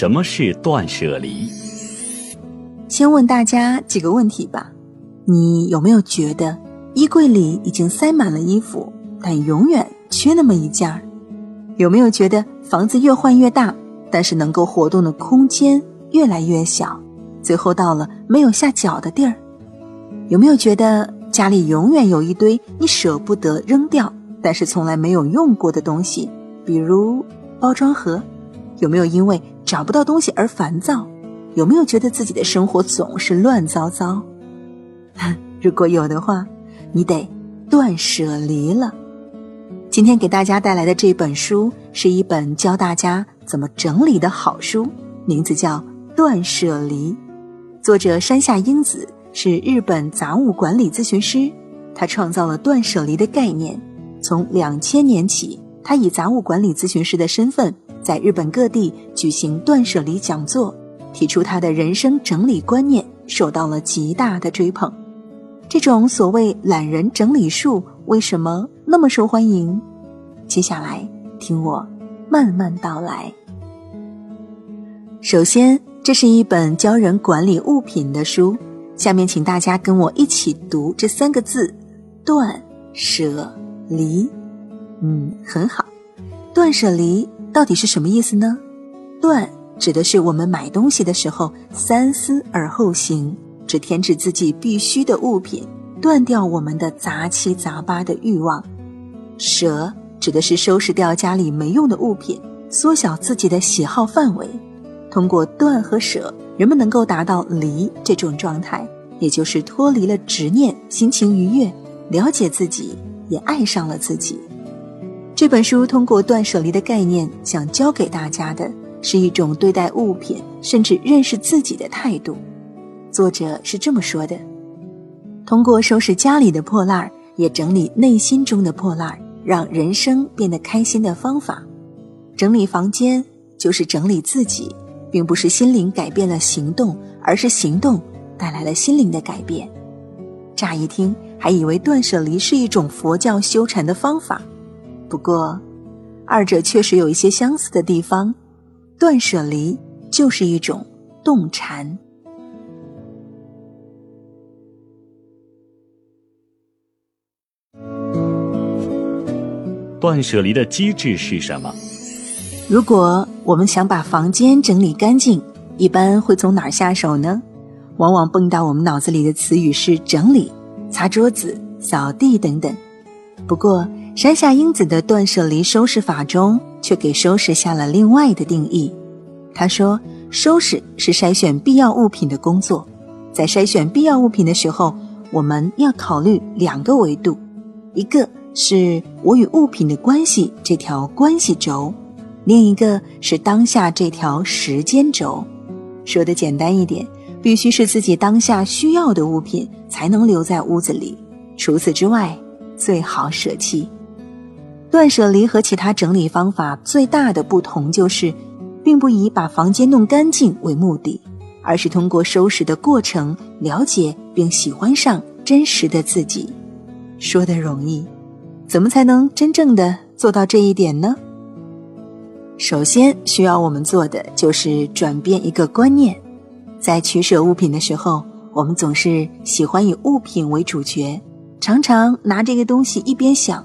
什么是断舍离？先问大家几个问题吧：你有没有觉得衣柜里已经塞满了衣服，但永远缺那么一件儿？有没有觉得房子越换越大，但是能够活动的空间越来越小，最后到了没有下脚的地儿？有没有觉得家里永远有一堆你舍不得扔掉，但是从来没有用过的东西，比如包装盒？有没有因为找不到东西而烦躁？有没有觉得自己的生活总是乱糟糟？如果有的话，你得断舍离了。今天给大家带来的这本书是一本教大家怎么整理的好书，名字叫《断舍离》，作者山下英子是日本杂物管理咨询师，他创造了断舍离的概念。从两千年起，他以杂物管理咨询师的身份，在日本各地举行断舍离讲座。提出他的人生整理观念，受到了极大的追捧。这种所谓懒人整理术为什么那么受欢迎？接下来听我慢慢道来。首先，这是一本教人管理物品的书。下面，请大家跟我一起读这三个字：断舍离。嗯，很好。断舍离到底是什么意思呢？断。指的是我们买东西的时候三思而后行，只添置自己必须的物品，断掉我们的杂七杂八的欲望。舍指的是收拾掉家里没用的物品，缩小自己的喜好范围。通过断和舍，人们能够达到离这种状态，也就是脱离了执念，心情愉悦，了解自己，也爱上了自己。这本书通过断舍离的概念，想教给大家的。是一种对待物品，甚至认识自己的态度。作者是这么说的：通过收拾家里的破烂，也整理内心中的破烂，让人生变得开心的方法。整理房间就是整理自己，并不是心灵改变了行动，而是行动带来了心灵的改变。乍一听还以为断舍离是一种佛教修禅的方法，不过，二者确实有一些相似的地方。断舍离就是一种动禅。断舍离的机制是什么？如果我们想把房间整理干净，一般会从哪儿下手呢？往往蹦到我们脑子里的词语是整理、擦桌子、扫地等等。不过，山下英子的断舍离收拾法中。却给收拾下了另外的定义。他说：“收拾是筛选必要物品的工作，在筛选必要物品的时候，我们要考虑两个维度，一个是我与物品的关系这条关系轴，另一个是当下这条时间轴。说的简单一点，必须是自己当下需要的物品才能留在屋子里，除此之外，最好舍弃。”断舍离和其他整理方法最大的不同就是，并不以把房间弄干净为目的，而是通过收拾的过程了解并喜欢上真实的自己。说的容易，怎么才能真正的做到这一点呢？首先需要我们做的就是转变一个观念，在取舍物品的时候，我们总是喜欢以物品为主角，常常拿这个东西一边想。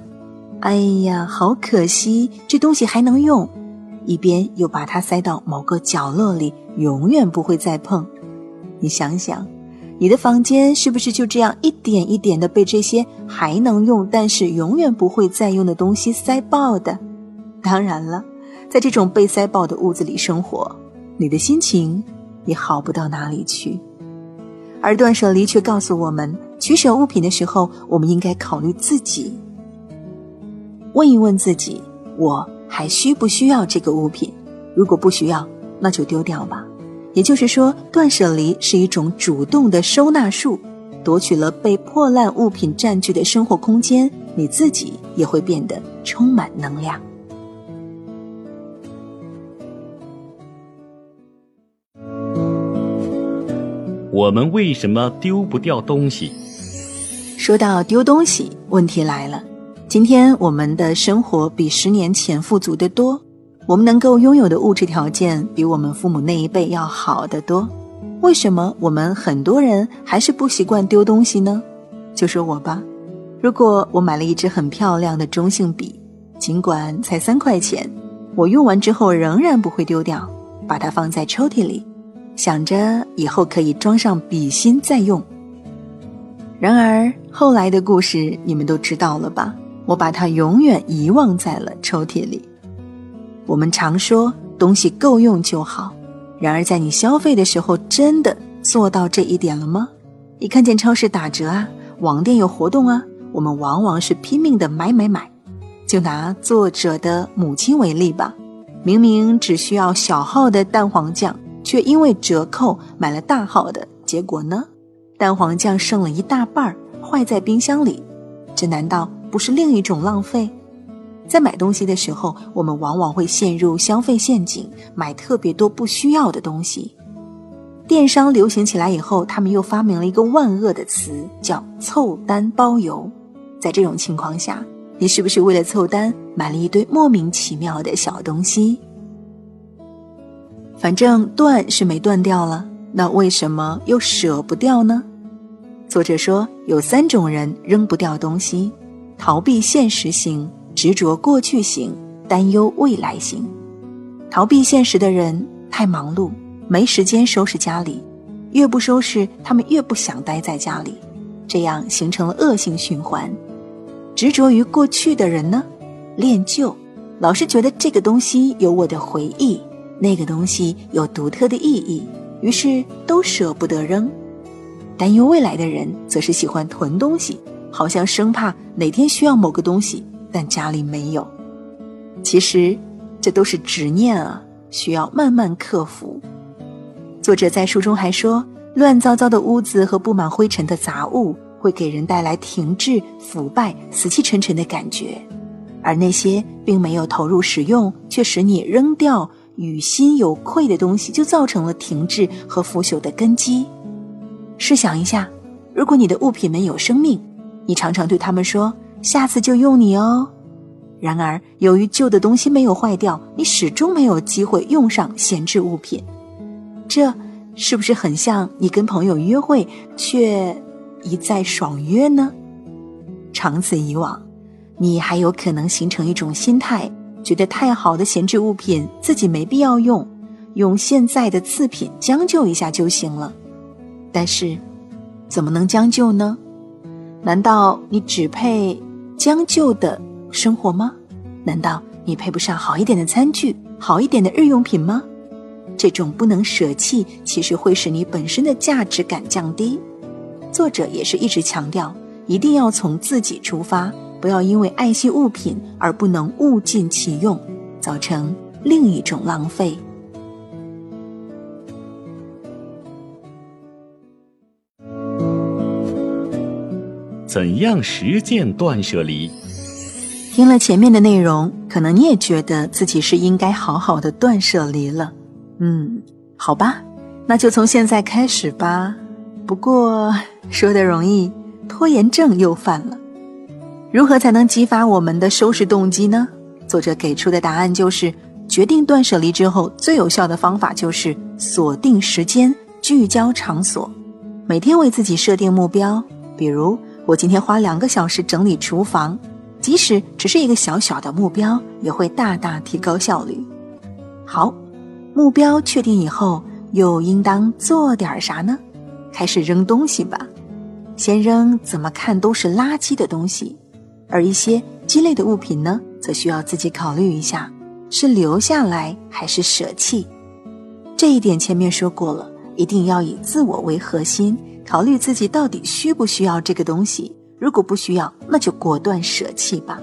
哎呀，好可惜，这东西还能用，一边又把它塞到某个角落里，永远不会再碰。你想想，你的房间是不是就这样一点一点的被这些还能用，但是永远不会再用的东西塞爆的？当然了，在这种被塞爆的屋子里生活，你的心情也好不到哪里去。而断舍离却告诉我们，取舍物品的时候，我们应该考虑自己。问一问自己，我还需不需要这个物品？如果不需要，那就丢掉吧。也就是说，断舍离是一种主动的收纳术，夺取了被破烂物品占据的生活空间，你自己也会变得充满能量。我们为什么丢不掉东西？说到丢东西，问题来了。今天我们的生活比十年前富足的多，我们能够拥有的物质条件比我们父母那一辈要好得多，为什么我们很多人还是不习惯丢东西呢？就说我吧，如果我买了一支很漂亮的中性笔，尽管才三块钱，我用完之后仍然不会丢掉，把它放在抽屉里，想着以后可以装上笔芯再用。然而后来的故事你们都知道了吧？我把它永远遗忘在了抽屉里。我们常说东西够用就好，然而在你消费的时候，真的做到这一点了吗？一看见超市打折啊，网店有活动啊，我们往往是拼命的买买买。就拿作者的母亲为例吧，明明只需要小号的蛋黄酱，却因为折扣买了大号的，结果呢，蛋黄酱剩了一大半儿，坏在冰箱里，这难道不是另一种浪费？在买东西的时候，我们往往会陷入消费陷阱，买特别多不需要的东西。电商流行起来以后，他们又发明了一个万恶的词，叫“凑单包邮”。在这种情况下，你是不是为了凑单买了一堆莫名其妙的小东西？反正断是没断掉了，那为什么又舍不掉呢？作者说，有三种人扔不掉东西：逃避现实型。执着过去型，担忧未来型，逃避现实的人太忙碌，没时间收拾家里，越不收拾，他们越不想待在家里，这样形成了恶性循环。执着于过去的人呢，恋旧，老是觉得这个东西有我的回忆，那个东西有独特的意义，于是都舍不得扔。担忧未来的人则是喜欢囤东西，好像生怕哪天需要某个东西。但家里没有，其实这都是执念啊，需要慢慢克服。作者在书中还说，乱糟糟的屋子和布满灰尘的杂物会给人带来停滞、腐败、死气沉沉的感觉，而那些并没有投入使用却使你扔掉、与心有愧的东西，就造成了停滞和腐朽的根基。试想一下，如果你的物品们有生命，你常常对他们说。下次就用你哦。然而，由于旧的东西没有坏掉，你始终没有机会用上闲置物品。这是不是很像你跟朋友约会却一再爽约呢？长此以往，你还有可能形成一种心态，觉得太好的闲置物品自己没必要用，用现在的次品将就一下就行了。但是，怎么能将就呢？难道你只配？将就的生活吗？难道你配不上好一点的餐具、好一点的日用品吗？这种不能舍弃，其实会使你本身的价值感降低。作者也是一直强调，一定要从自己出发，不要因为爱惜物品而不能物尽其用，造成另一种浪费。怎样实践断舍离？听了前面的内容，可能你也觉得自己是应该好好的断舍离了。嗯，好吧，那就从现在开始吧。不过说的容易，拖延症又犯了。如何才能激发我们的收拾动机呢？作者给出的答案就是：决定断舍离之后，最有效的方法就是锁定时间，聚焦场所，每天为自己设定目标，比如。我今天花两个小时整理厨房，即使只是一个小小的目标，也会大大提高效率。好，目标确定以后，又应当做点啥呢？开始扔东西吧。先扔怎么看都是垃圾的东西，而一些鸡肋的物品呢，则需要自己考虑一下，是留下来还是舍弃。这一点前面说过了，一定要以自我为核心。考虑自己到底需不需要这个东西，如果不需要，那就果断舍弃吧。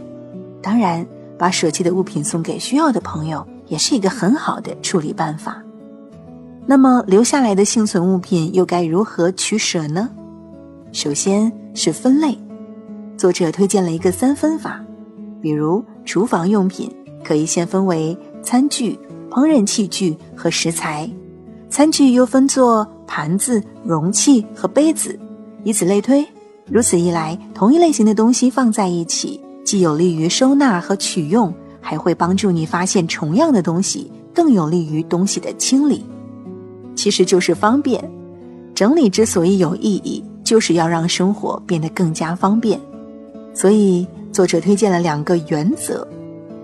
当然，把舍弃的物品送给需要的朋友，也是一个很好的处理办法。那么，留下来的幸存物品又该如何取舍呢？首先是分类，作者推荐了一个三分法，比如厨房用品可以先分为餐具、烹饪器具和食材，餐具又分作。盘子、容器和杯子，以此类推。如此一来，同一类型的东西放在一起，既有利于收纳和取用，还会帮助你发现重样的东西，更有利于东西的清理。其实就是方便。整理之所以有意义，就是要让生活变得更加方便。所以作者推荐了两个原则，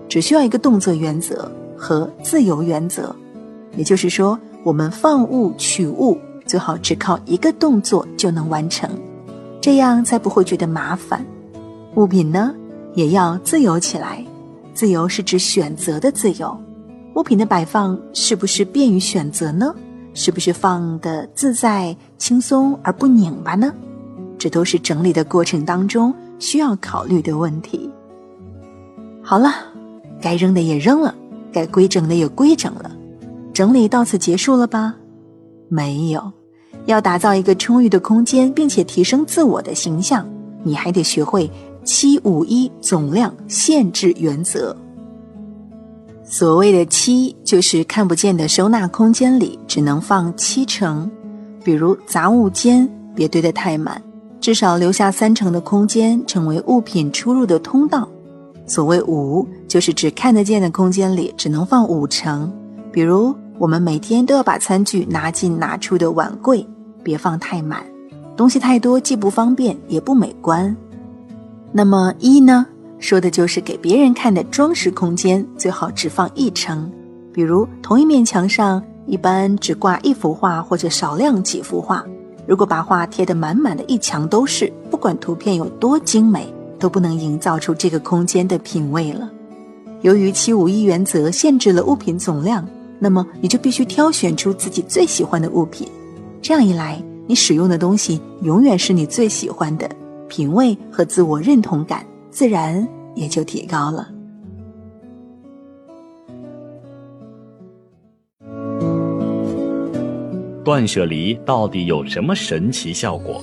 只需要一个动作原则和自由原则。也就是说，我们放物取物最好只靠一个动作就能完成，这样才不会觉得麻烦。物品呢，也要自由起来。自由是指选择的自由。物品的摆放是不是便于选择呢？是不是放的自在轻松而不拧巴呢？这都是整理的过程当中需要考虑的问题。好了，该扔的也扔了，该规整的也规整了，整理到此结束了吧？没有，要打造一个充裕的空间，并且提升自我的形象，你还得学会七五一总量限制原则。所谓的七，就是看不见的收纳空间里只能放七成，比如杂物间别堆得太满，至少留下三成的空间成为物品出入的通道。所谓五，就是指看得见的空间里只能放五成，比如我们每天都要把餐具拿进拿出的碗柜，别放太满，东西太多既不方便也不美观。那么一呢？说的就是给别人看的装饰空间，最好只放一层。比如同一面墙上一般只挂一幅画或者少量几幅画。如果把画贴得满满的一墙都是，不管图片有多精美，都不能营造出这个空间的品味了。由于七五一原则限制了物品总量，那么你就必须挑选出自己最喜欢的物品。这样一来，你使用的东西永远是你最喜欢的，品味和自我认同感。自然也就提高了。断舍离到底有什么神奇效果？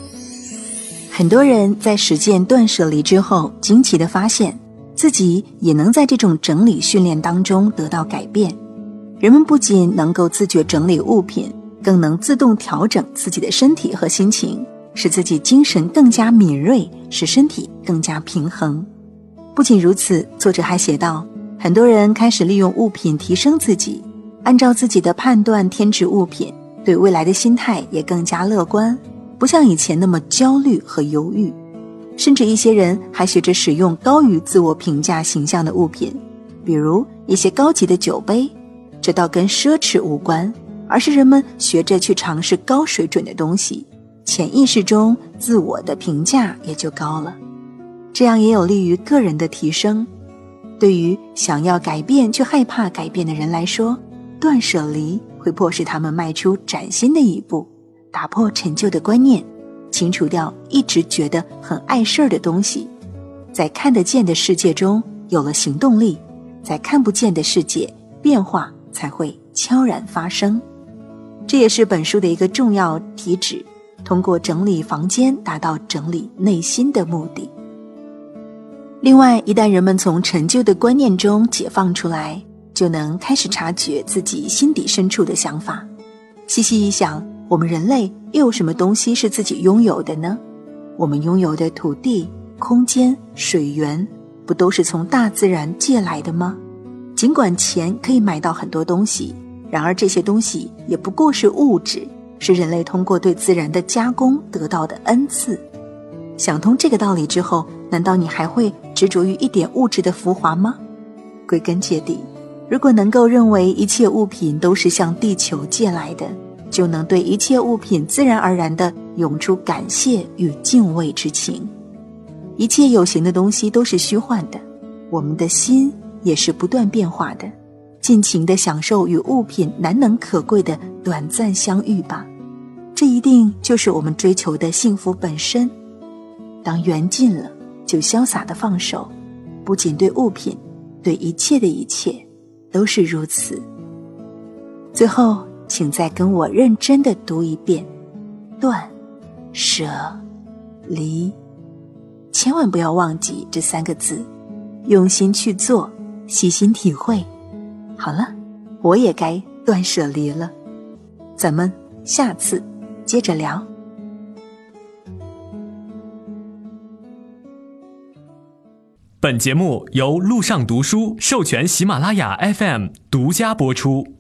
很多人在实践断舍离之后，惊奇的发现自己也能在这种整理训练当中得到改变。人们不仅能够自觉整理物品，更能自动调整自己的身体和心情。使自己精神更加敏锐，使身体更加平衡。不仅如此，作者还写道：很多人开始利用物品提升自己，按照自己的判断添置物品，对未来的心态也更加乐观，不像以前那么焦虑和犹豫。甚至一些人还学着使用高于自我评价形象的物品，比如一些高级的酒杯。这倒跟奢侈无关，而是人们学着去尝试高水准的东西。潜意识中自我的评价也就高了，这样也有利于个人的提升。对于想要改变却害怕改变的人来说，断舍离会迫使他们迈出崭新的一步，打破陈旧的观念，清除掉一直觉得很碍事儿的东西，在看得见的世界中有了行动力，在看不见的世界，变化才会悄然发生。这也是本书的一个重要题旨。通过整理房间，达到整理内心的目的。另外，一旦人们从陈旧的观念中解放出来，就能开始察觉自己心底深处的想法。细细一想，我们人类又有什么东西是自己拥有的呢？我们拥有的土地、空间、水源，不都是从大自然借来的吗？尽管钱可以买到很多东西，然而这些东西也不过是物质。是人类通过对自然的加工得到的恩赐。想通这个道理之后，难道你还会执着于一点物质的浮华吗？归根结底，如果能够认为一切物品都是向地球借来的，就能对一切物品自然而然地涌出感谢与敬畏之情。一切有形的东西都是虚幻的，我们的心也是不断变化的。尽情的享受与物品难能可贵的短暂相遇吧，这一定就是我们追求的幸福本身。当缘尽了，就潇洒的放手，不仅对物品，对一切的一切都是如此。最后，请再跟我认真的读一遍：断、舍、离，千万不要忘记这三个字，用心去做，细心体会。好了，我也该断舍离了，咱们下次接着聊。本节目由路上读书授权喜马拉雅 FM 独家播出。